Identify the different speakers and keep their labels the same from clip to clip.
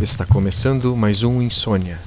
Speaker 1: Está começando mais um Insônia.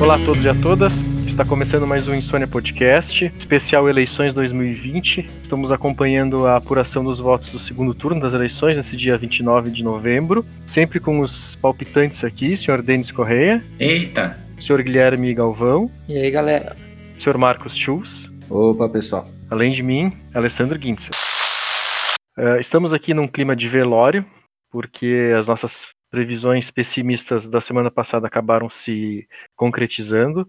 Speaker 2: Olá a todos e a todas. Está começando mais um Insônia Podcast, especial eleições 2020. Estamos acompanhando a apuração dos votos do segundo turno das eleições, nesse dia 29 de novembro. Sempre com os palpitantes aqui, senhor Denis Correia.
Speaker 3: Eita!
Speaker 2: Senhor Guilherme Galvão.
Speaker 4: E aí, galera?
Speaker 2: Senhor Marcos Schulz.
Speaker 5: Opa, pessoal.
Speaker 2: Além de mim, Alessandro Gintzel. Uh, estamos aqui num clima de velório, porque as nossas previsões pessimistas da semana passada acabaram se concretizando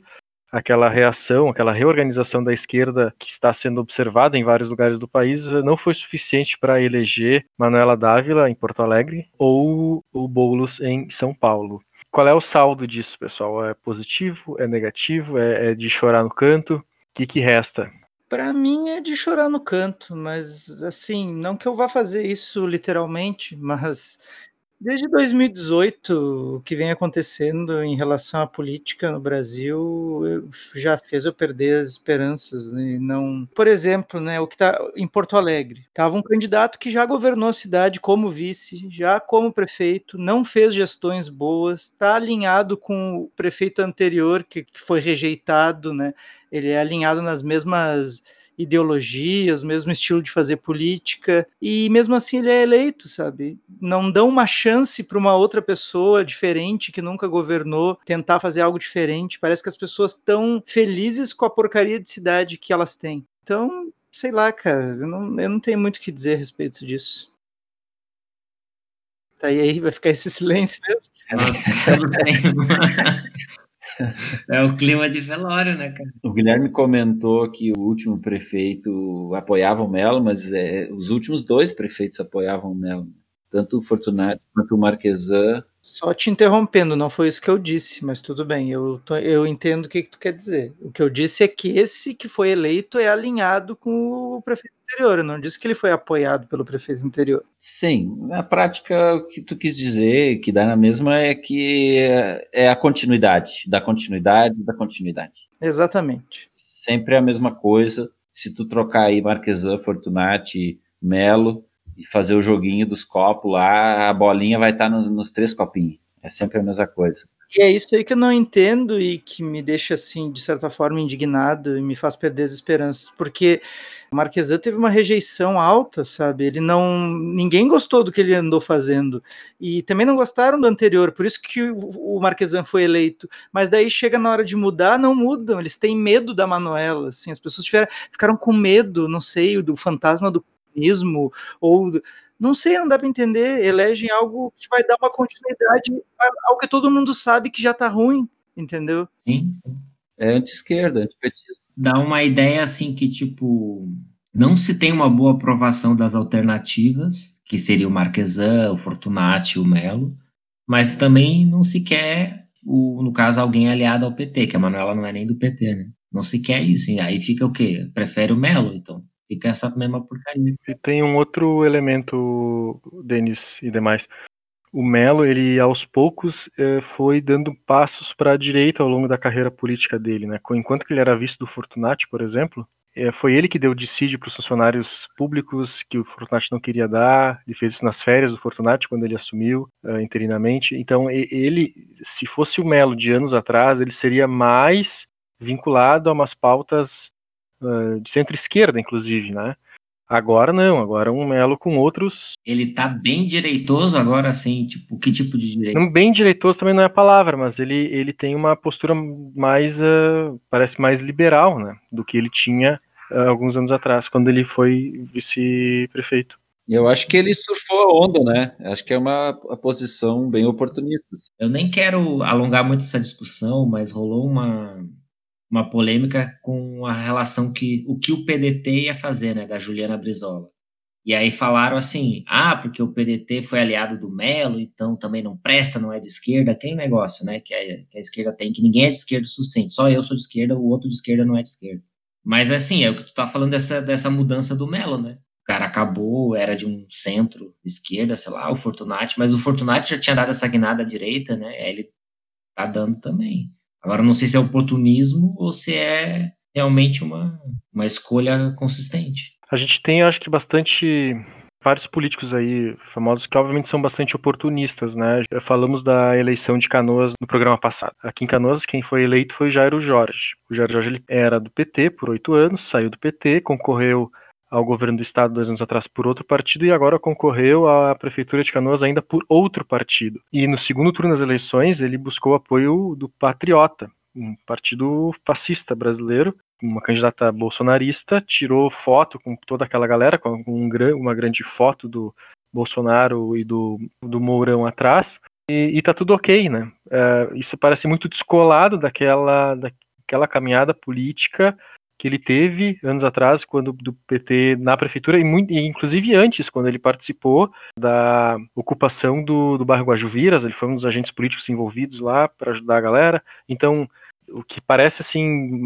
Speaker 2: aquela reação, aquela reorganização da esquerda que está sendo observada em vários lugares do país eh, não foi suficiente para eleger Manuela Dávila em Porto Alegre ou o Boulos em São Paulo. Qual é o saldo disso, pessoal? É positivo? É negativo? É, é de chorar no canto? O que, que resta?
Speaker 4: Para mim é de chorar no canto, mas assim, não que eu vá fazer isso literalmente, mas Desde 2018, o que vem acontecendo em relação à política no Brasil já fez eu perder as esperanças. Né? Não, por exemplo, né, o que está em Porto Alegre, estava um candidato que já governou a cidade como vice, já como prefeito, não fez gestões boas, está alinhado com o prefeito anterior que, que foi rejeitado, né? Ele é alinhado nas mesmas ideologias, o mesmo estilo de fazer política, e mesmo assim ele é eleito, sabe? Não dão uma chance para uma outra pessoa diferente que nunca governou tentar fazer algo diferente. Parece que as pessoas estão felizes com a porcaria de cidade que elas têm. Então, sei lá, cara, eu não, eu não tenho muito o que dizer a respeito disso. Tá aí, vai ficar esse silêncio mesmo?
Speaker 3: Nossa, eu não sei. É o clima de velório, né, cara?
Speaker 5: O Guilherme comentou que o último prefeito apoiava o Melo, mas é, os últimos dois prefeitos apoiavam o Melo. Tanto o Fortunato quanto o Marquesan
Speaker 4: só te interrompendo, não foi isso que eu disse, mas tudo bem, eu, tô, eu entendo o que, que, tu quer dizer. O que eu disse é que esse que foi eleito é alinhado com o prefeito anterior, eu não disse que ele foi apoiado pelo prefeito anterior.
Speaker 5: Sim, na prática o que tu quis dizer, que dá na mesma, é que é a continuidade, da continuidade, da continuidade.
Speaker 4: Exatamente.
Speaker 5: Sempre é a mesma coisa, se tu trocar aí Marquesan, Fortunati, Melo, e fazer o joguinho dos copos lá, a bolinha vai estar tá nos, nos três copinhos. É sempre a mesma coisa.
Speaker 4: E é isso aí que eu não entendo e que me deixa, assim, de certa forma, indignado e me faz perder as esperanças, porque o Marquesan teve uma rejeição alta, sabe? Ele não. Ninguém gostou do que ele andou fazendo. E também não gostaram do anterior, por isso que o Marquesan foi eleito. Mas daí chega na hora de mudar, não mudam. Eles têm medo da Manuela. Assim, as pessoas tiveram, ficaram com medo, não sei, do fantasma do comunismo, ou não sei, não dá para entender. Elegem algo que vai dar uma continuidade ao que todo mundo sabe que já está ruim, entendeu?
Speaker 3: Sim.
Speaker 5: É anti-esquerda, antipetismo.
Speaker 3: Dá uma ideia assim que, tipo, não se tem uma boa aprovação das alternativas, que seria o Marquesan, o Fortunati, o Melo, mas também não se quer, o, no caso, alguém aliado ao PT, que a Manuela não é nem do PT, né? Não se quer isso, aí fica o quê? Prefere o Melo, então.
Speaker 2: E tem um outro elemento, Denis e demais. O Melo, ele aos poucos eh, foi dando passos para a direita ao longo da carreira política dele, né? Enquanto que ele era vice do Fortunati, por exemplo, eh, foi ele que deu dissídio para os funcionários públicos que o Fortunati não queria dar. Ele fez isso nas férias do Fortunati quando ele assumiu uh, interinamente. Então, ele, se fosse o Melo de anos atrás, ele seria mais vinculado a umas pautas uh, de centro-esquerda, inclusive, né? Agora não, agora um Melo com outros.
Speaker 3: Ele tá bem direitoso agora, assim, tipo, que tipo de direito? Não,
Speaker 2: bem direitoso também não é a palavra, mas ele, ele tem uma postura mais, uh, parece mais liberal, né, do que ele tinha uh, alguns anos atrás, quando ele foi vice-prefeito.
Speaker 5: Eu acho que ele surfou a onda, né? Acho que é uma posição bem oportunista.
Speaker 3: Eu nem quero alongar muito essa discussão, mas rolou uma, uma polêmica com a relação que o que o PDT ia fazer, né, da Juliana Brizola. E aí falaram assim: "Ah, porque o PDT foi aliado do Melo, então também não presta, não é de esquerda". Tem negócio, né, que a, que a esquerda tem que ninguém é de esquerda o suficiente, só eu sou de esquerda, o outro de esquerda não é de esquerda. Mas assim, é o que tu tá falando dessa, dessa mudança do Melo, né? cara acabou, era de um centro esquerda, sei lá, o Fortunati, mas o Fortunati já tinha dado essa guinada à direita, né? Ele tá dando também. Agora não sei se é oportunismo ou se é realmente uma, uma escolha consistente.
Speaker 2: A gente tem, acho que, bastante vários políticos aí famosos que obviamente são bastante oportunistas, né? Falamos da eleição de Canoas no programa passado. Aqui em Canoas, quem foi eleito foi Jairo Jorge. O Jairo Jorge ele era do PT por oito anos, saiu do PT, concorreu ao governo do estado dois anos atrás por outro partido e agora concorreu à prefeitura de Canoas ainda por outro partido. E no segundo turno das eleições ele buscou apoio do Patriota, um partido fascista brasileiro, uma candidata bolsonarista, tirou foto com toda aquela galera, com um, uma grande foto do Bolsonaro e do, do Mourão atrás, e, e tá tudo ok, né? É, isso parece muito descolado daquela, daquela caminhada política que ele teve anos atrás, quando do PT na prefeitura, e, muito, e inclusive antes, quando ele participou da ocupação do, do bairro Guajuviras, ele foi um dos agentes políticos envolvidos lá para ajudar a galera. Então, o que parece assim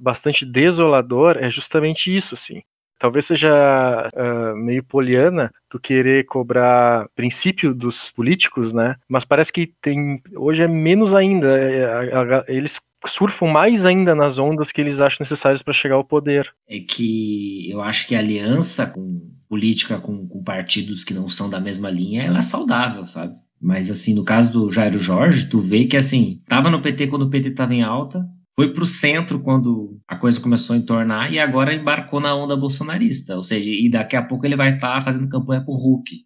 Speaker 2: bastante desolador é justamente isso, assim. Talvez seja uh, meio poliana tu querer cobrar princípio dos políticos, né? Mas parece que tem hoje é menos ainda. É, eles surfam mais ainda nas ondas que eles acham necessárias para chegar ao poder.
Speaker 3: É que eu acho que a aliança com política com, com partidos que não são da mesma linha ela é saudável, sabe? Mas, assim, no caso do Jairo Jorge, tu vê que, assim, tava no PT quando o PT tava em alta, foi pro centro quando a coisa começou a entornar e agora embarcou na onda bolsonarista. Ou seja, e daqui a pouco ele vai estar tá fazendo campanha pro Hulk,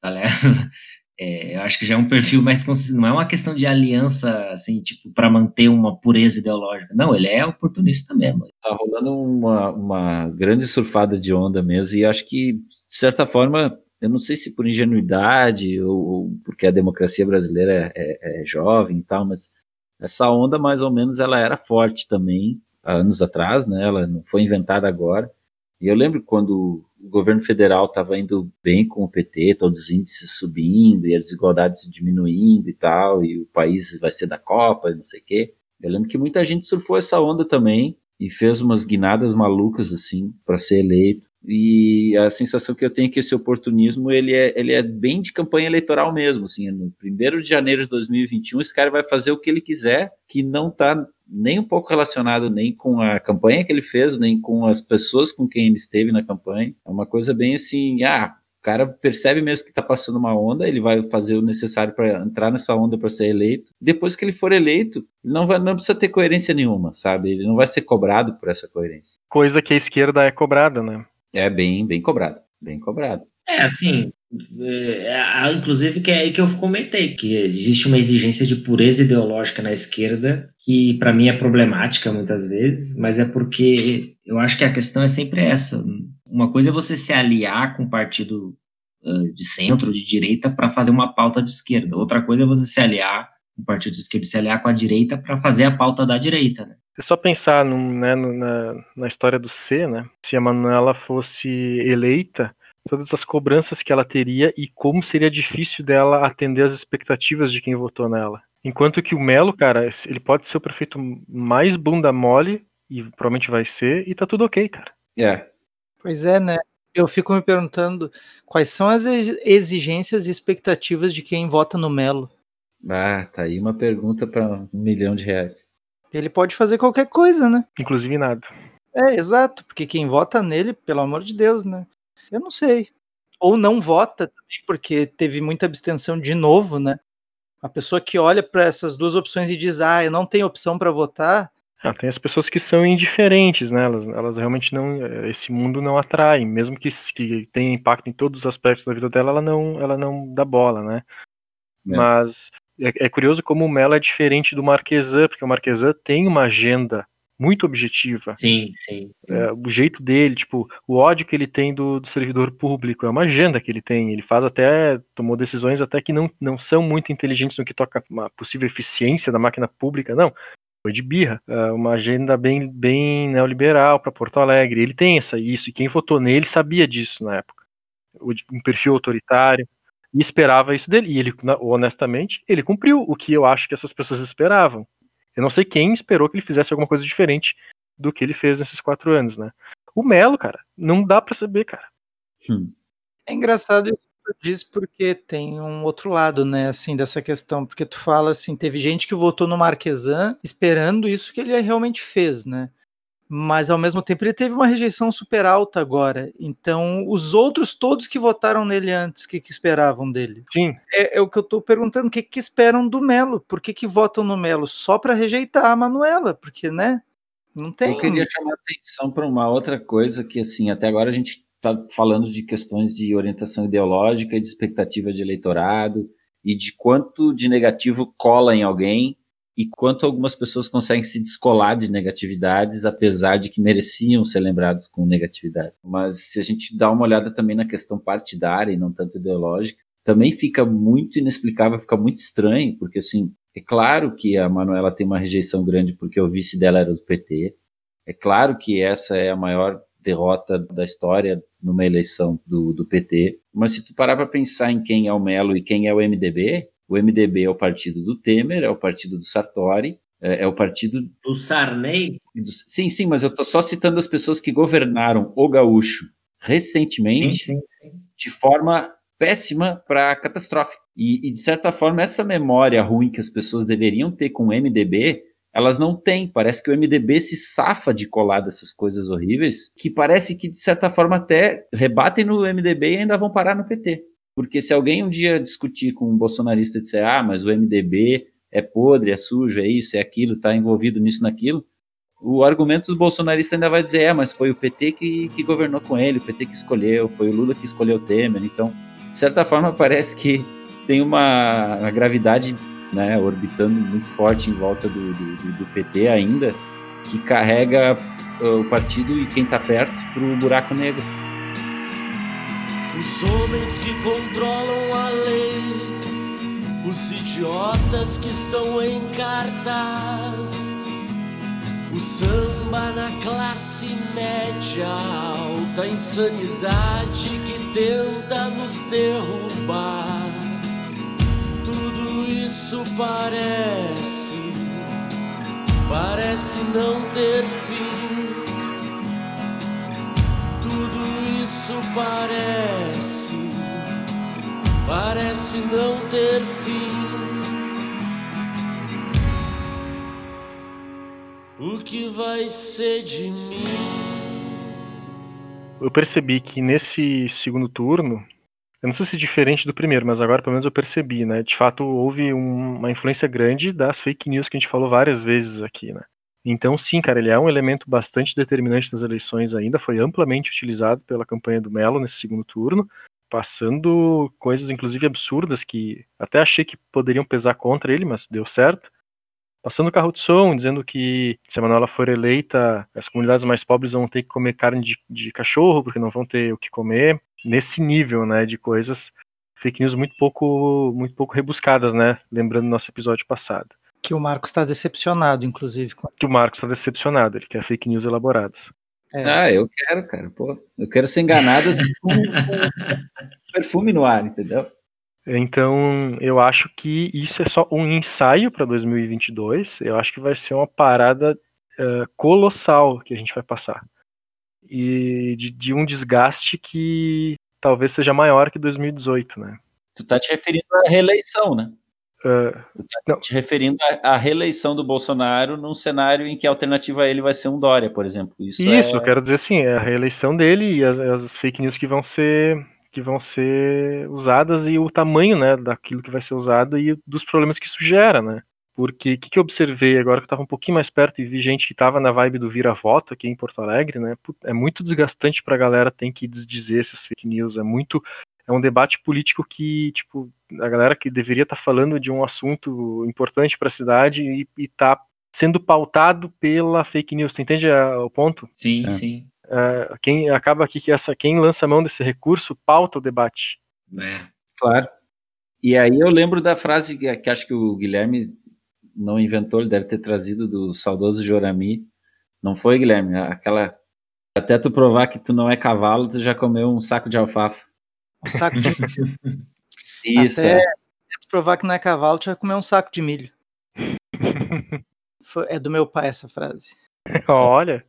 Speaker 3: tá ligado? É, eu acho que já é um perfil mais consistente. Não é uma questão de aliança, assim, tipo, para manter uma pureza ideológica. Não, ele é oportunista mesmo.
Speaker 5: Tá rolando uma, uma grande surfada de onda mesmo, e acho que, de certa forma, eu não sei se por ingenuidade ou, ou porque a democracia brasileira é, é, é, jovem e tal, mas essa onda mais ou menos ela era forte também há anos atrás, né? Ela não foi inventada agora. E eu lembro quando o governo federal estava indo bem com o PT, todos os índices subindo e as desigualdades diminuindo e tal, e o país vai ser da Copa e não sei o quê. Eu lembro que muita gente surfou essa onda também e fez umas guinadas malucas assim para ser eleito. E a sensação que eu tenho é que esse oportunismo ele é, ele é bem de campanha eleitoral mesmo, assim, no 1 de janeiro de 2021 esse cara vai fazer o que ele quiser, que não está nem um pouco relacionado nem com a campanha que ele fez, nem com as pessoas com quem ele esteve na campanha, é uma coisa bem assim, ah, cara percebe mesmo que está passando uma onda, ele vai fazer o necessário para entrar nessa onda para ser eleito. Depois que ele for eleito, ele não, vai, não precisa ter coerência nenhuma, sabe? Ele não vai ser cobrado por essa coerência.
Speaker 2: Coisa que a esquerda é cobrada, né?
Speaker 5: É bem, bem cobrado, bem cobrado.
Speaker 3: É, assim, é, é, inclusive que é aí que eu comentei, que existe uma exigência de pureza ideológica na esquerda, que para mim é problemática muitas vezes, mas é porque eu acho que a questão é sempre essa. Uma coisa é você se aliar com um partido uh, de centro, de direita, para fazer uma pauta de esquerda. Outra coisa é você se aliar com um partido de esquerda, se aliar com a direita para fazer a pauta da direita, né?
Speaker 2: É só pensar no, né, no, na, na história do C, né? Se a Manuela fosse eleita, todas as cobranças que ela teria e como seria difícil dela atender as expectativas de quem votou nela. Enquanto que o Melo, cara, ele pode ser o prefeito mais bunda mole, e provavelmente vai ser, e tá tudo ok, cara.
Speaker 5: É.
Speaker 4: Pois é, né? Eu fico me perguntando quais são as exigências e expectativas de quem vota no Melo.
Speaker 5: Ah, tá aí uma pergunta para um milhão de reais.
Speaker 4: Ele pode fazer qualquer coisa, né?
Speaker 2: Inclusive nada.
Speaker 4: É, exato, porque quem vota nele, pelo amor de Deus, né? Eu não sei. Ou não vota também, porque teve muita abstenção de novo, né? A pessoa que olha para essas duas opções e diz, ah, eu não tenho opção para votar.
Speaker 2: Ah, tem as pessoas que são indiferentes, né? Elas, elas realmente não. Esse mundo não atrai, mesmo que, que tenha impacto em todos os aspectos da vida dela, ela não, ela não dá bola, né? É. Mas é, é, curioso como o Mello é diferente do Marquesan, porque o Marquesan tem uma agenda muito objetiva.
Speaker 3: Sim, sim.
Speaker 2: É, o jeito dele, tipo, o ódio que ele tem do, do, servidor público, é uma agenda que ele tem. Ele faz até, tomou decisões até que não, não são muito inteligentes no que toca a possível eficiência da máquina pública, não. Foi de birra. É uma agenda bem, bem neoliberal para Porto Alegre. Ele tem essa, isso, e quem votou nele sabia disso na época. Um perfil autoritário e esperava isso dele. E ele, honestamente, ele cumpriu o que eu acho que essas pessoas esperavam. Eu não sei quem esperou que ele fizesse alguma coisa diferente do que ele fez nesses quatro anos, né? O Melo, cara, não dá para saber, cara.
Speaker 5: Hum.
Speaker 4: É engraçado isso tu diz, porque tem um outro lado, né, assim, dessa questão, porque tu fala assim, teve gente que votou no Marquesan esperando isso que ele realmente fez, né? Mas ao mesmo tempo ele teve uma rejeição super alta agora. Então, os outros todos que votaram nele antes, o que, que esperavam dele?
Speaker 2: Sim,
Speaker 4: É, é o que eu tô perguntando, o que, que esperam do Melo? Por que, que votam no Melo? Só para rejeitar a Manuela, porque, né? Não tem.
Speaker 5: Eu queria chamar atenção para uma outra coisa que, assim, até agora a gente está falando de questões de orientação ideológica de expectativa de eleitorado e de quanto de negativo cola em alguém e quanto algumas pessoas conseguem se descolar de negatividades, apesar de que mereciam ser lembrados com negatividade. Mas se a gente dá uma olhada também na questão partidária e não tanto ideológica, também fica muito inexplicável, fica muito estranho, porque assim, é claro que a Manuela tem uma rejeição grande porque o vice dela era do PT. É claro que essa é a maior derrota da história numa eleição do, do PT. Mas se tu parar para pensar em quem é o Melo e quem é o MDB, o MDB é o partido do Temer, é o partido do Sartori, é, é o partido
Speaker 3: O Sarney,
Speaker 5: do... Sim, sim, mas eu estou só citando as pessoas que governaram o gaúcho recentemente
Speaker 3: sim, sim.
Speaker 5: de forma péssima para catastrófica. E, e, de certa forma, essa memória ruim que as pessoas deveriam ter com o MDB, elas não têm. Parece que o MDB se safa de colar dessas coisas horríveis, que parece que, de certa forma, até rebatem no MDB e ainda vão parar no PT. Porque se alguém um dia discutir com um bolsonarista e disser, ah, mas o MDB é podre, é sujo, é isso, é aquilo, está envolvido nisso, naquilo, o argumento do bolsonarista ainda vai dizer, é, mas foi o PT que, que governou com ele, o PT que escolheu, foi o Lula que escolheu o Temer, então, de certa forma, parece que tem uma, uma gravidade né, orbitando muito forte em volta do, do, do PT ainda, que carrega uh, o partido e quem está perto para o buraco negro.
Speaker 6: Os homens que controlam a lei, os idiotas que estão em cartaz, o samba na classe média alta, insanidade que tenta nos derrubar. Isso parece, parece não ter fim. Tudo isso parece, parece não ter fim. O que vai ser de mim?
Speaker 2: eu percebi que nesse segundo turno, eu não sei se é diferente do primeiro, mas agora pelo menos eu percebi, né? De fato, houve um- uma influência grande das fake news que a gente falou várias vezes aqui, né? Então, sim, cara, ele é um elemento bastante determinante das eleições ainda, foi amplamente utilizado pela campanha do Melo nesse segundo turno, passando coisas inclusive absurdas que até achei que poderiam pesar contra ele, mas deu certo. Passando carro de som, dizendo que se a Manuela for eleita, as comunidades mais pobres vão ter que comer carne de, de cachorro, porque não vão ter o que comer. Nesse nível, né, de coisas, fake news muito pouco, muito pouco rebuscadas, né, lembrando nosso episódio passado.
Speaker 4: Que o Marcos está decepcionado, inclusive. com-
Speaker 2: Que o Marcos está decepcionado, ele quer fake news elaboradas.
Speaker 4: É.
Speaker 5: Ah, eu quero, cara, pô. Eu quero ser enganado assim, com, com perfume no ar, entendeu?
Speaker 2: Então, eu acho que isso é só um ensaio para 2022. Eu acho que vai ser uma parada eh, colossal que a gente vai passar. E de, de um desgaste que talvez seja maior que 2018, né?
Speaker 5: Tu tá te referindo à reeleição, né?
Speaker 2: Eh,
Speaker 5: Tu tá
Speaker 2: Não.
Speaker 5: te referindo à, à reeleição do Bolsonaro num cenário em que a alternativa a ele vai ser um Dória, por exemplo. Isso,
Speaker 2: Isso,
Speaker 5: é...
Speaker 2: eu quero dizer assim, é a reeleição dele e as, as fake news que vão ser que vão ser usadas e o tamanho, né, daquilo que vai ser usado e dos problemas que isso gera, né? Porque o que, que eu observei agora que eu estava um pouquinho mais perto e vi gente que estava na vibe do vira-voto aqui em Porto Alegre, né? É muito desgastante para a galera ter que desdizer essas fake news, é muito é um debate político que, tipo, a galera que deveria estar falando de um assunto importante para a cidade e, e tá sendo pautado pela fake news. Tu entende a- o ponto?
Speaker 3: Sim,
Speaker 5: É.
Speaker 3: sim.
Speaker 2: É, quem acaba aqui que essa quem lança a mão desse recurso pauta o debate.
Speaker 3: É.
Speaker 5: Claro. E aí eu lembro da frase que, que acho que o Guilherme não inventou, ele deve ter trazido do saudoso Jorami. Não foi, Guilherme? Aquela. Até tu provar que tu não é cavalo, tu já comeu um saco de alfafa.
Speaker 4: Um saco de
Speaker 5: Isso,
Speaker 4: Até-
Speaker 5: é.
Speaker 4: tu provar que não é cavalo, tu vai comer um saco de milho. Foi- é do meu pai essa frase.
Speaker 2: Olha,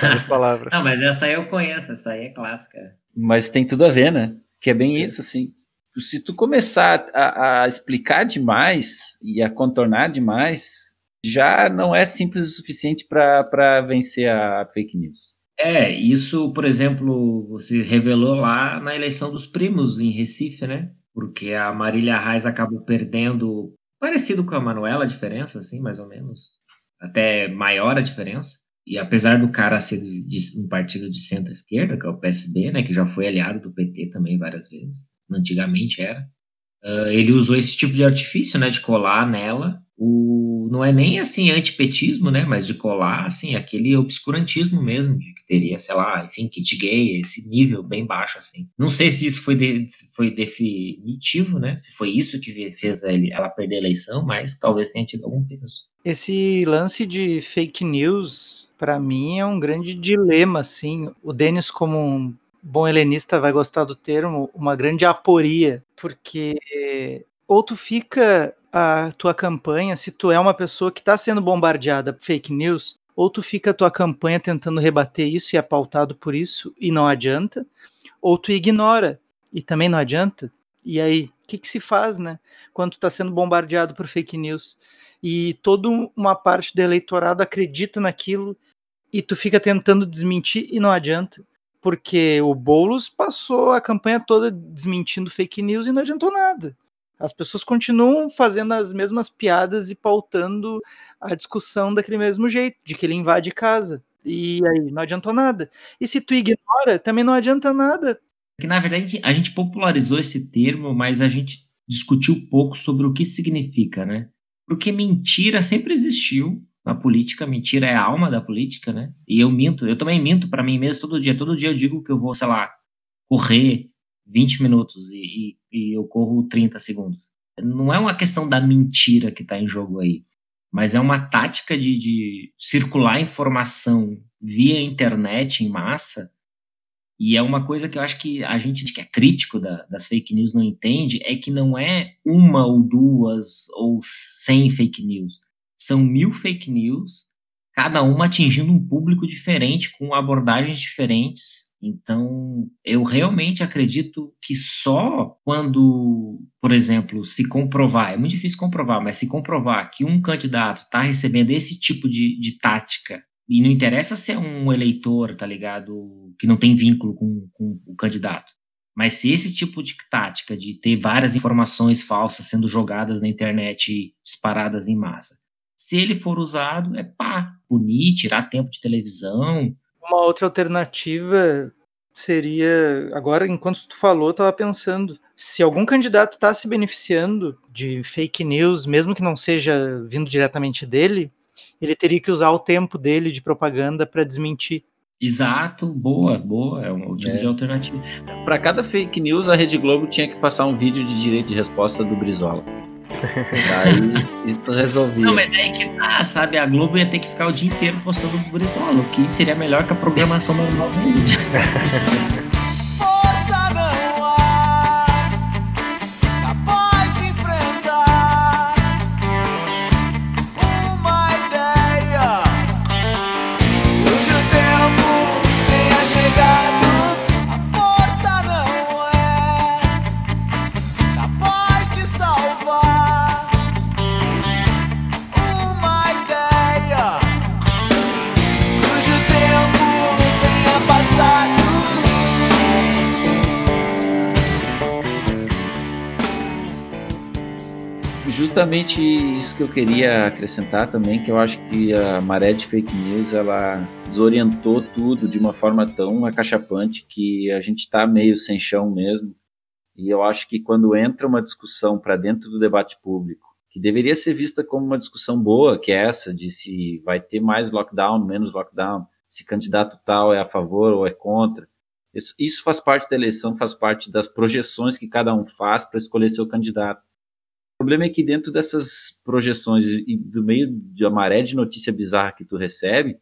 Speaker 2: são as palavras.
Speaker 3: Não, mas essa aí eu conheço, essa aí é clássica.
Speaker 5: Mas tem tudo a ver, né? Que é bem isso, assim. Se tu começar a, a explicar demais e a contornar demais, já não é simples o suficiente para vencer a fake news.
Speaker 3: É, isso, por exemplo, se revelou lá na eleição dos primos em Recife, né? Porque a Marília Reis acabou perdendo, parecido com a Manuela, a diferença, assim, mais ou menos. Até maior a diferença. E apesar do cara ser de, de um partido de centro-esquerda, que é o PSB, né? Que já foi aliado do PT também várias vezes. Antigamente era. Uh, ele usou esse tipo de artifício, né? De colar nela o, não é nem assim antipetismo, né, mas de colar, assim, aquele obscurantismo mesmo, de que teria, sei lá, enfim, kit gay, esse nível bem baixo, assim. Não sei se isso foi, de, foi definitivo, né, se foi isso que fez ela perder a eleição, mas talvez tenha tido algum peso.
Speaker 4: Esse lance de fake news, para mim, é um grande dilema, assim. O Denis, como um bom helenista, vai gostar do termo, uma grande aporia, porque ou tu fica a tua campanha, se tu é uma pessoa que está sendo bombardeada por fake news, ou tu fica a tua campanha tentando rebater isso e é pautado por isso e não adianta, ou tu ignora e também não adianta. E aí, o que, que se faz, né? Quando tu está sendo bombardeado por fake news e toda uma parte do eleitorado acredita naquilo e tu fica tentando desmentir e não adianta. Porque o Boulos passou a campanha toda desmentindo fake news e não adiantou nada. As pessoas continuam fazendo as mesmas piadas e pautando a discussão daquele mesmo jeito, de que ele invade casa. E aí não adiantou nada. E se tu ignora, também não adianta nada.
Speaker 3: Que na verdade a gente popularizou esse termo, mas a gente discutiu pouco sobre o que significa, né? Porque mentira sempre existiu na política, mentira é a alma da política, né? E eu minto, eu também minto para mim mesmo todo dia. Todo dia eu digo que eu vou, sei lá, correr 20 minutos e, e, e eu corro 30 segundos. Não é uma questão da mentira que está em jogo aí, mas é uma tática de, de circular informação via internet em massa e é uma coisa que eu acho que a gente que é crítico da, das fake news não entende, é que não é uma ou duas ou cem fake news. São mil fake news, cada uma atingindo um público diferente, com abordagens diferentes, então, eu realmente acredito que só quando, por exemplo, se comprovar, é muito difícil comprovar, mas se comprovar que um candidato está recebendo esse tipo de, de tática, e não interessa se é um eleitor, tá ligado, que não tem vínculo com, com o candidato, mas se esse tipo de tática de ter várias informações falsas sendo jogadas na internet disparadas em massa, se ele for usado, é pá, punir, tirar tempo de televisão,
Speaker 4: uma outra alternativa seria. Agora, enquanto tu falou, eu tava pensando. Se algum candidato está se beneficiando de fake news, mesmo que não seja vindo diretamente dele, ele teria que usar o tempo dele de propaganda para desmentir.
Speaker 3: Exato, boa, boa, é um tipo é. de alternativa.
Speaker 5: Para cada fake news, a Rede Globo tinha que passar um vídeo de direito de resposta do Brizola. Aí isso resolvia.
Speaker 3: Não, mas é aí que tá, sabe? A Globo ia ter que ficar o dia inteiro postando o Brizola, o que seria melhor que a programação normal da mídia.
Speaker 5: justamente isso que eu queria acrescentar também, que eu acho que a maré de fake news ela desorientou tudo de uma forma tão acachapante que a gente está meio sem chão mesmo. E eu acho que quando entra uma discussão para dentro do debate público, que deveria ser vista como uma discussão boa, que é essa de se vai ter mais lockdown, menos lockdown, se candidato tal é a favor ou é contra. Isso, isso faz parte da eleição, faz parte das projeções que cada um faz para escolher seu candidato. Problema é que dentro dessas projeções e do meio de uma maré de notícia bizarra que tu recebe,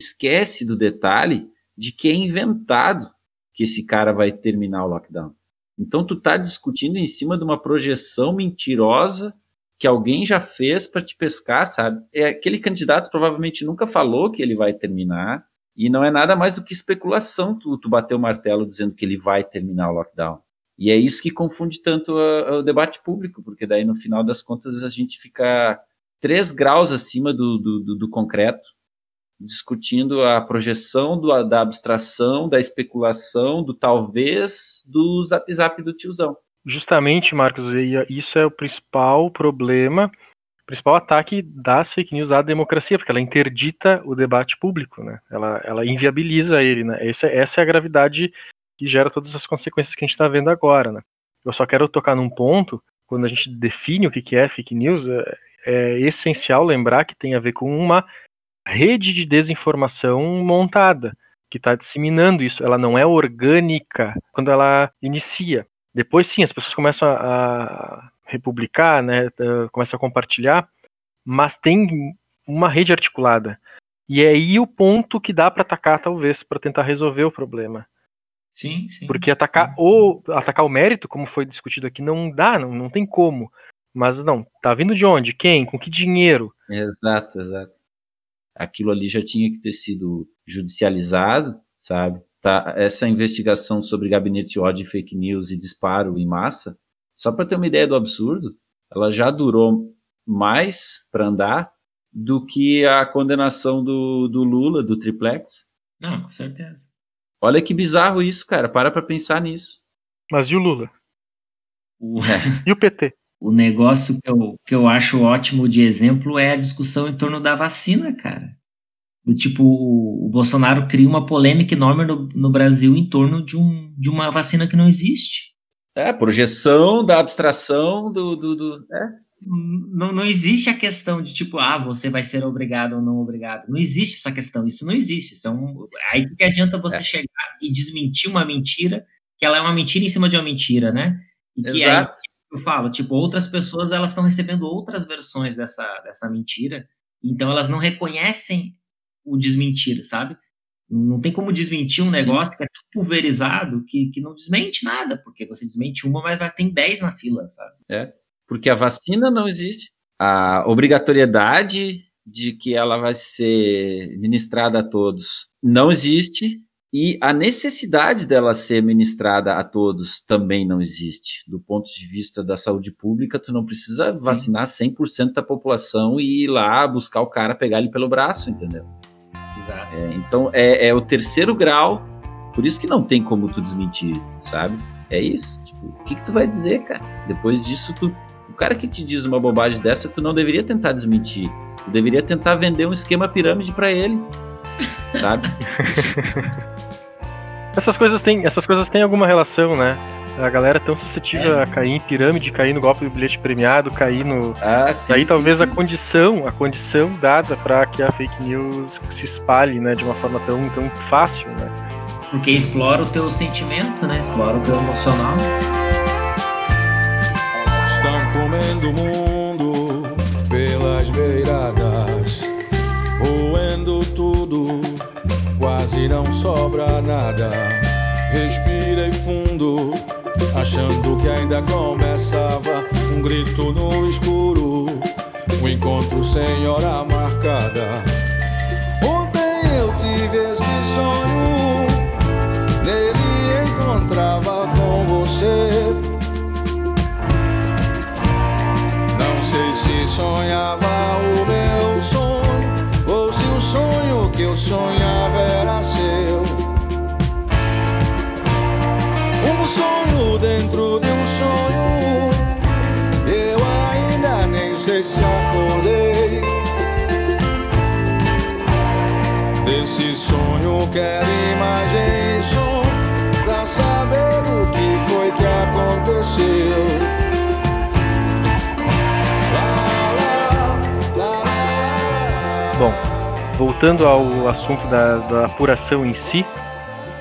Speaker 5: esquece do detalhe de que é inventado que esse cara vai terminar o lockdown. Então tu tá discutindo em cima de uma projeção mentirosa que alguém já fez para te pescar, sabe? É aquele candidato provavelmente nunca falou que ele vai terminar E não é nada mais do que especulação tu, tu bater o martelo dizendo que ele vai terminar o lockdown. E é isso que confunde tanto o debate público, porque daí no final das contas a gente fica três graus acima do, do, do, concreto, discutindo a projeção do, da abstração, da especulação, do talvez, do zap zap do tiozão.
Speaker 2: Justamente, Marcos, isso é o principal problema, o principal ataque das fake news à democracia, porque ela interdita o debate público, né? Ela, ela inviabiliza ele, né? Essa, essa é a gravidade que gera todas as consequências que a gente está vendo agora, né? Eu só quero tocar num ponto, quando a gente define o que é fake news, é, é essencial lembrar que tem a ver com uma rede de desinformação montada, que está disseminando isso. Ela não é orgânica quando ela inicia. Depois, sim, as pessoas começam a, republicar, né, começam a compartilhar, mas tem uma rede articulada. E é aí o ponto que dá para atacar, talvez, para tentar resolver o problema.
Speaker 3: Sim, sim.
Speaker 2: Porque atacar o atacar o mérito, como foi discutido aqui, não dá, não, não tem como. Mas não, tá vindo de onde? Quem? Com que dinheiro?
Speaker 5: Exato, exato. Aquilo ali já tinha que ter sido judicializado, sabe? Tá, essa investigação sobre gabinete de ódio, fake news e disparo em massa, só para ter uma ideia do absurdo, ela já durou mais para andar do que a condenação do, do Lula, do triplex.
Speaker 3: Não, com certeza.
Speaker 5: Olha que bizarro isso, cara. Para pra pensar nisso.
Speaker 2: Mas e o Lula?
Speaker 3: O,
Speaker 2: e o PT?
Speaker 3: O negócio que eu, que eu acho ótimo de exemplo é a discussão em torno da vacina, cara. Do tipo, o Bolsonaro cria uma polêmica enorme no, no Brasil em torno de, um, de uma vacina que não existe.
Speaker 5: É, projeção da abstração do. do, do é
Speaker 3: não, não existe a questão de tipo, ah, você vai ser obrigado ou não obrigado. Não existe essa questão, isso não existe. Isso é um, aí que adianta você é. chegar e desmentir uma mentira, que ela é uma mentira em cima de uma mentira, né? E que Exato. aí eu falo, tipo, outras pessoas elas estão recebendo outras versões dessa, dessa mentira, então elas não reconhecem o desmentir, sabe? Não tem como desmentir um Sim. negócio que é tão pulverizado que, que não desmente nada, porque você desmente uma, mas vai ter 10 na fila, sabe?
Speaker 5: É porque a vacina não existe. A obrigatoriedade de que ela vai ser ministrada a todos não existe. E a necessidade dela ser ministrada a todos também não existe. Do ponto de vista da saúde pública, tu não precisa vacinar 100% da população e ir lá buscar o cara, pegar ele pelo braço, entendeu?
Speaker 3: Exato.
Speaker 5: É, então, é, é, o terceiro grau, por isso que não tem como tu desmentir, sabe? É isso. Tipo, o que, que tu vai dizer, cara? Depois disso, tu cara que te diz uma bobagem dessa, tu não deveria tentar desmentir. Tu deveria tentar vender um esquema pirâmide para ele. Sabe?
Speaker 2: essas coisas têm, essas coisas têm alguma relação, né? A galera é tão suscetível é. a cair em pirâmide, cair no golpe do bilhete premiado, cair no. Ah, sim, Aí sim, talvez sim. a condição, a condição dada para que a fake news se espalhe, né, de uma forma tão, tão fácil, né?
Speaker 3: Porque explora o teu sentimento, né? Explora o teu emocional
Speaker 7: comendo o mundo pelas beiradas, roendo tudo, quase não sobra nada. Respirei fundo, achando que ainda começava um grito no escuro, um encontro sem hora marcada. Ontem eu tive esse sonho, nele encontrava com você sonhava o meu sonho ou se o sonho que eu sonhava era seu. Um sonho dentro de um sonho, eu ainda nem sei se acordei. Desse sonho quero imagem e som pra saber o que foi que aconteceu.
Speaker 2: Voltando ao assunto da, da, apuração em si,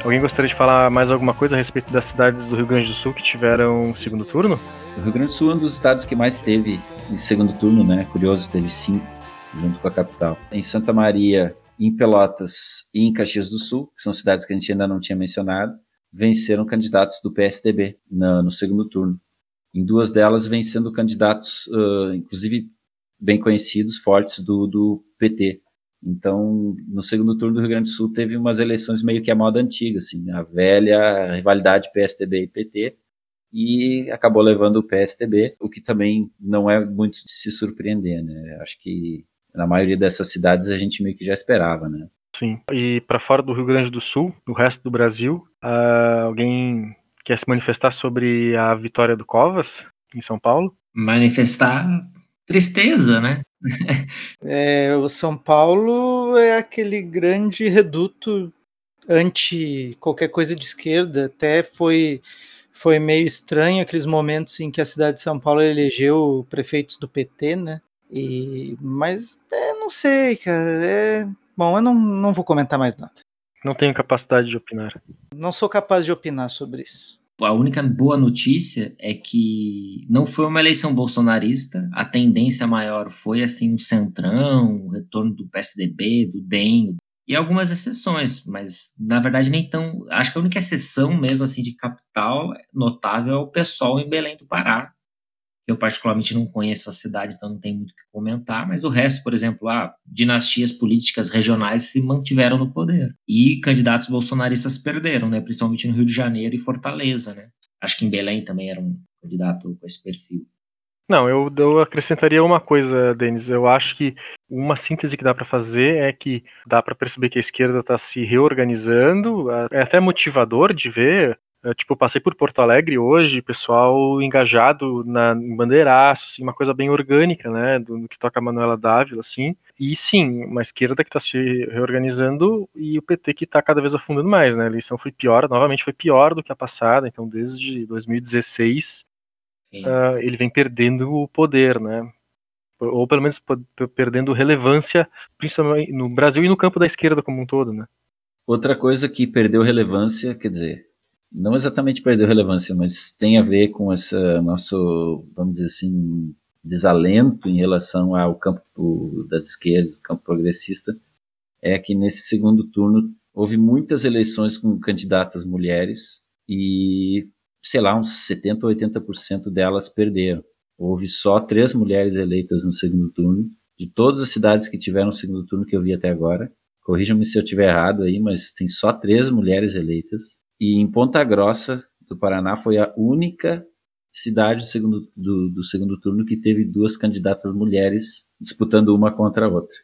Speaker 2: alguém gostaria de falar mais alguma coisa a respeito das cidades do Rio Grande do Sul que tiveram segundo turno?
Speaker 5: O Rio Grande do Sul é um dos estados que mais teve em segundo turno, né? Curioso, teve cinco, junto com a capital. Em Santa Maria, em Pelotas e em Caxias do Sul, que são cidades que a gente ainda não tinha mencionado, venceram candidatos do PSDB no, no segundo turno. Em duas delas, vencendo candidatos, uh, inclusive bem conhecidos, fortes do, do PT. Então, no segundo turno do Rio Grande do Sul, teve umas eleições meio que a moda antiga, assim, a velha rivalidade PSDB e PT, e acabou levando o PSDB, o que também não é muito de se surpreender, né? Acho que na maioria dessas cidades a gente meio que já esperava, né?
Speaker 2: Sim. E para fora do Rio Grande do Sul, no resto do Brasil, uh, alguém quer se manifestar sobre a vitória do Covas em São Paulo?
Speaker 3: Manifestar tristeza, né?
Speaker 4: é, o São Paulo é aquele grande reduto anti qualquer coisa de esquerda. Até foi foi meio estranho aqueles momentos em que a cidade de São Paulo elegeu prefeitos do PT, né? E, mas é, não sei, cara. É, bom, eu não, não vou comentar mais nada.
Speaker 2: Não tenho capacidade de opinar.
Speaker 4: Não sou capaz de opinar sobre isso.
Speaker 3: A única boa notícia é que não foi uma eleição bolsonarista. A tendência maior foi assim um centrão, o retorno do PSDB, do DEM, e algumas exceções, mas na verdade nem tão. Acho que a única exceção mesmo assim de capital notável é o pessoal em Belém do Pará. Eu particularmente não conheço a cidade, então não tem muito o que comentar, mas o resto, por exemplo, ah, dinastias políticas regionais se mantiveram no poder. E candidatos bolsonaristas perderam, né? Principalmente no Rio de Janeiro e Fortaleza, né? Acho que em Belém também era um candidato com esse perfil.
Speaker 2: Não, eu, eu acrescentaria uma coisa, Denis. Eu acho que uma síntese que dá para fazer é que dá para perceber que a esquerda está se reorganizando. É até motivador de ver. É, tipo, passei por Porto Alegre hoje, pessoal engajado na, em bandeiraço, assim, uma coisa bem orgânica, né, do, do que toca a Manuela Dávila, assim. E sim, uma esquerda que está se reorganizando e o PT que está cada vez afundando mais, né? A eleição foi pior, novamente foi pior do que a passada, então desde 2016 uh, ele vem perdendo o poder, né? Ou pelo menos perdendo relevância, principalmente no Brasil e no campo da esquerda como um todo, né?
Speaker 5: Outra coisa que perdeu relevância, quer dizer, não exatamente perdeu relevância, mas tem a ver com esse nosso, vamos dizer assim, desalento em relação ao campo das esquerdas, campo progressista, é que nesse segundo turno houve muitas eleições com candidatas mulheres e sei lá, uns 70% ou 80% delas perderam. Houve só três mulheres eleitas no segundo turno, de todas as cidades que tiveram o segundo turno que eu vi até agora. Corrijam-me se eu estiver errado aí, mas tem só três mulheres eleitas. E em Ponta Grossa, do Paraná, foi a única cidade do segundo, do, do segundo turno que teve duas candidatas mulheres disputando uma contra a outra.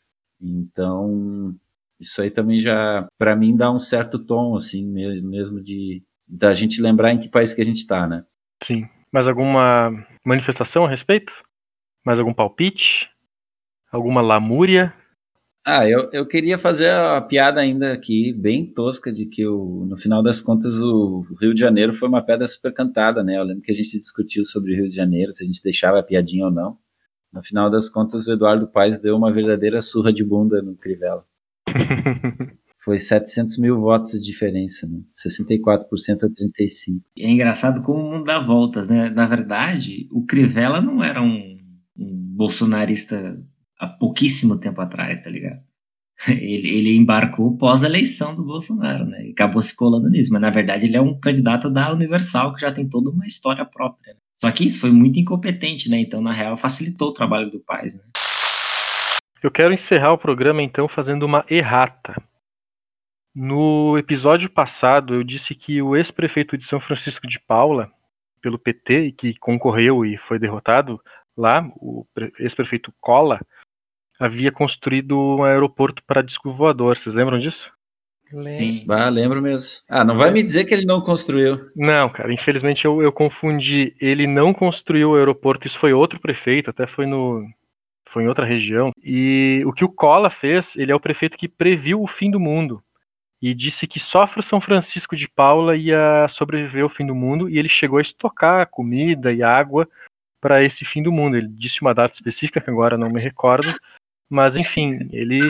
Speaker 5: Então, isso aí também já, para mim, dá um certo tom, assim, mesmo de, da gente lembrar em que país que a gente está, né?
Speaker 2: Sim. Mais alguma manifestação a respeito? Mais algum palpite? Alguma lamúria?
Speaker 5: Ah, eu, eu queria fazer a piada ainda aqui, bem tosca, de que o, no final das contas o Rio de Janeiro foi uma pedra super cantada, né? Eu lembro que a gente discutiu sobre o Rio de Janeiro, se a gente deixava a piadinha ou não. No final das contas, o Eduardo Paes deu uma verdadeira surra de bunda no Crivella. Foi 700 mil votos de diferença, né? 64% a 35%.
Speaker 3: É engraçado como o mundo dá voltas, né? Na verdade, o Crivella não era um, um bolsonarista há pouquíssimo tempo atrás, tá ligado? Ele, ele embarcou pós-eleição do Bolsonaro, né? E acabou se colando nisso. Mas, na verdade, ele é um candidato da Universal que já tem toda uma história própria. Né? Só que isso foi muito incompetente, né? Então, na real, facilitou o trabalho do Paz, né?
Speaker 2: Eu quero encerrar o programa, então, fazendo uma errata. No episódio passado, eu disse que o ex-prefeito de São Francisco de Paula, pelo PT, que concorreu e foi derrotado lá, o ex-prefeito Cola, havia construído um aeroporto para disco voador. Vocês lembram disso?
Speaker 5: Sim. Ah, lembro mesmo. Ah, não vai me dizer que ele não construiu.
Speaker 2: Não, cara, infelizmente eu, eu confundi. Ele não construiu o aeroporto, isso foi outro prefeito, até foi no. Foi em outra região. E o que o Cola fez, ele é o prefeito que previu o fim do mundo e disse que só São Francisco de Paula ia sobreviver ao fim do mundo e ele chegou a estocar comida e água para esse fim do mundo. Ele disse uma data específica que agora não me recordo, mas enfim, ele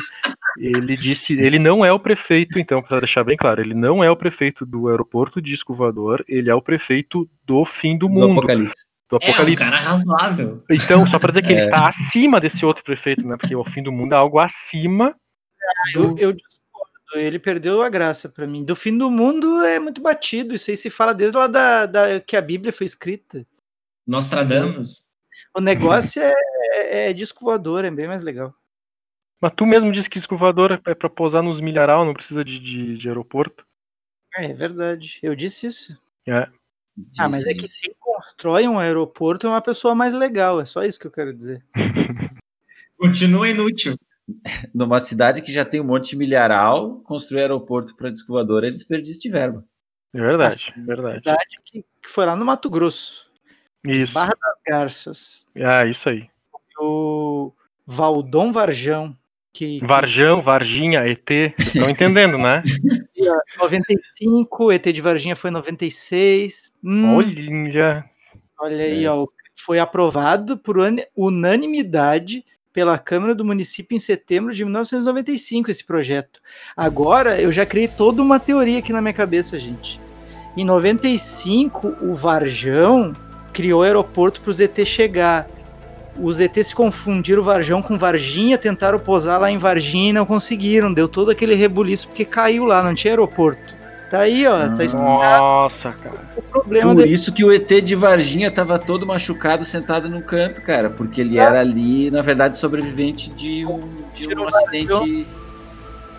Speaker 2: ele disse, ele não é o prefeito, então para deixar bem claro, ele não é o prefeito do aeroporto de Escovador, ele é o prefeito do fim do mundo.
Speaker 5: Do apocalipse.
Speaker 2: Do apocalipse.
Speaker 3: É um cara razoável.
Speaker 2: Então, só para dizer que é. ele está acima desse outro prefeito, né? Porque o fim do mundo é algo acima.
Speaker 4: Do... Eu, eu ele perdeu a graça para mim. Do fim do mundo é muito batido. Isso aí se fala desde lá da, da que a Bíblia foi escrita.
Speaker 3: Nostradamus.
Speaker 4: O negócio é, é, é disco voador, é bem mais legal.
Speaker 2: Mas tu mesmo disse que disco voador é pra pousar nos milharal, não precisa de, de, de aeroporto.
Speaker 4: É, é verdade. Eu disse isso.
Speaker 2: É.
Speaker 4: ah, mas é que quem constrói um aeroporto é uma pessoa mais legal. É só isso que eu quero dizer.
Speaker 3: Continua inútil.
Speaker 5: Numa cidade que já tem um monte de milharal, construir aeroporto para disco voador é desperdício de verba.
Speaker 2: É verdade,
Speaker 4: Assim,
Speaker 2: verdade.
Speaker 4: Cidade que, que foi lá no Mato Grosso.
Speaker 2: Isso.
Speaker 4: Barra das Garças.
Speaker 2: Ah, isso aí.
Speaker 4: O Valdom Varjão. Que, que
Speaker 2: Varjão, Varginha, ET, vocês estão entendendo, né?
Speaker 4: 95, ET de Varginha foi 96. Hum,
Speaker 2: Olha.
Speaker 4: olha aí, ó, foi aprovado por unanimidade pela Câmara do Município em setembro de 1995 esse projeto. Agora eu já criei toda uma teoria aqui na minha cabeça, gente. Em 95, o Varjão criou o aeroporto para os ET chegar. Os ET se confundiram o Varjão com Varginha, tentaram posar lá em Varginha e não conseguiram. Deu todo aquele rebuliço porque caiu lá, não tinha aeroporto. Tá aí, ó, tá
Speaker 2: Nossa, cara.
Speaker 4: o problema
Speaker 5: Por
Speaker 4: dele.
Speaker 5: isso que o ET de Varginha tava todo machucado, sentado no canto, cara. Porque ele era ali, na verdade, sobrevivente de um, de um acidente.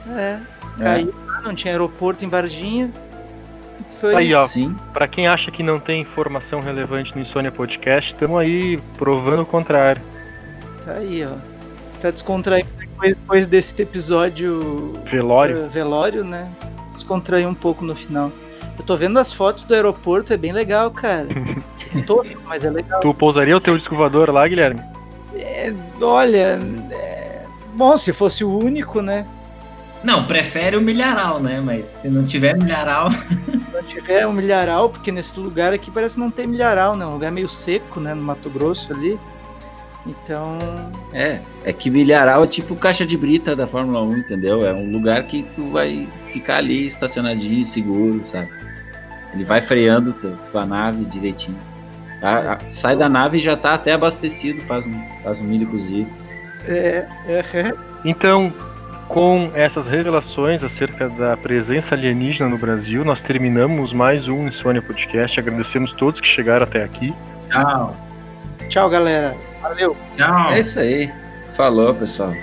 Speaker 4: É,
Speaker 5: É,
Speaker 4: caiu lá, não tinha aeroporto em Varginha. Foi
Speaker 2: Aí, ó.
Speaker 5: sim.
Speaker 2: Pra quem acha que não tem informação relevante no Insônia Podcast, estamos aí provando o contrário.
Speaker 4: Tá aí, ó. Pra descontrair depois, depois desse episódio
Speaker 2: Velório.
Speaker 4: eh, velório, né? Descontrair um pouco no final. Eu tô vendo as fotos do aeroporto, é bem legal, cara. Tosco, mas é legal.
Speaker 2: Tu pousaria o teu disco lá, Guilherme?
Speaker 4: É, olha, é, bom, se fosse o único, né?
Speaker 3: Não, prefere o milharal, né? Mas se não tiver milharal.
Speaker 4: Tiver um milharal, porque nesse lugar aqui parece não ter milharal, né? Um lugar meio seco, né? No Mato Grosso ali. Então,
Speaker 5: É, é que milharal é tipo caixa de brita da Fórmula 1, entendeu? É um lugar que tu vai ficar ali estacionadinho, seguro, sabe? Ele vai freando tu- tua nave direitinho. A- sai da nave e já tá até abastecido, faz um, faz um milho cozido.
Speaker 4: é, é,
Speaker 2: Então, com essas revelações acerca da presença alienígena no Brasil, nós terminamos mais um Insônia Podcast. Agradecemos todos que chegaram até aqui.
Speaker 3: Tchau.
Speaker 4: Tchau, galera. Valeu.
Speaker 3: Tchau.
Speaker 5: É isso aí. Falou, pessoal.